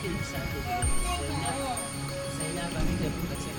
Saya nak bagi dia pun kecil.